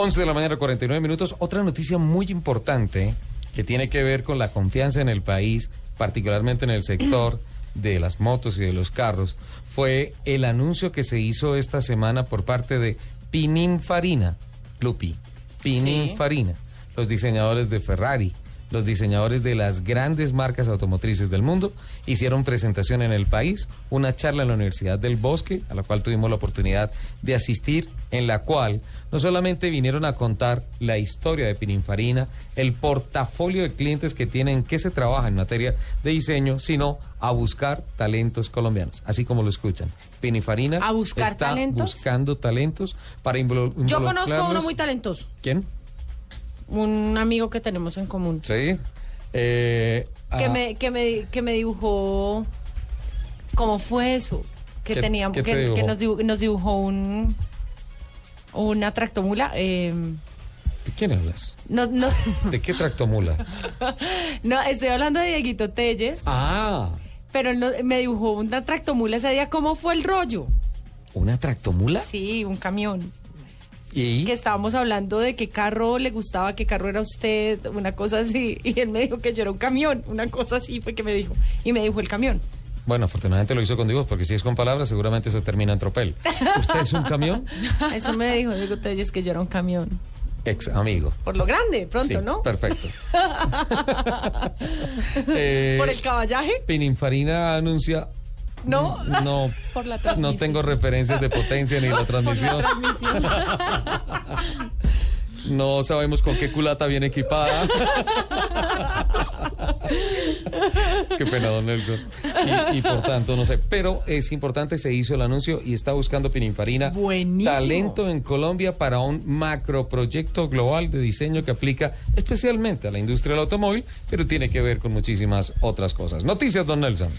11 de la mañana, 49 minutos. Otra noticia muy importante que tiene que ver con la confianza en el país, particularmente en el sector de las motos y de los carros, fue el anuncio que se hizo esta semana por parte de Pininfarina, Lupi, Pininfarina, los diseñadores de Ferrari, los diseñadores de las grandes marcas automotrices del mundo hicieron presentación en el país, una charla en la Universidad del Bosque, a la cual tuvimos la oportunidad de asistir, en la cual no solamente vinieron a contar la historia de Pininfarina, el portafolio de clientes que tienen, que se trabaja en materia de diseño, sino a buscar talentos colombianos, así como lo escuchan. Pininfarina ¿A buscar está talentos? buscando talentos para involu- Yo conozco a uno muy talentoso, ¿Quién? un amigo que tenemos en común, Sí. Eh, que, ah, me, que, me, que me dibujó, ¿cómo fue eso? Que ¿Qué- teníamos, que, que nos, nos dibujó un una tractomula. eh, ¿De quién hablas? no, no, ¿De qué tractomula? no, estoy hablando de Dieguito Telles, ah, pero él no- me dibujó una tractomula ese día. ¿Cómo fue el rollo? ¿una tractomula? Sí, un camión. ¿Y? que estábamos hablando de qué carro le gustaba, qué carro era usted, una cosa así. Y él me dijo que yo era un camión, una cosa así fue que me dijo. Y me dijo el camión. Bueno, afortunadamente lo hizo con dibujos, porque si es con palabras, seguramente eso termina en tropel. ¿Usted es un camión? Eso me dijo Diego Telles que yo era un camión. Ex amigo. Por lo grande, pronto, Sí, ¿no? Perfecto. Eh, Por el caballaje, Pininfarina anuncia. ¿no? No, Por la no transmisión. tengo referencias de potencia ni la Por transmisión. la transmisión. No sabemos con qué culata viene equipada. Qué pena, don Nelson. Y, y por tanto, no sé. Pero es importante, se hizo el anuncio y está buscando Pininfarina Buenísimo. talento en Colombia para un macroproyecto global de diseño que aplica especialmente a la industria del automóvil, pero tiene que ver con muchísimas otras cosas. Noticias, don Nelson.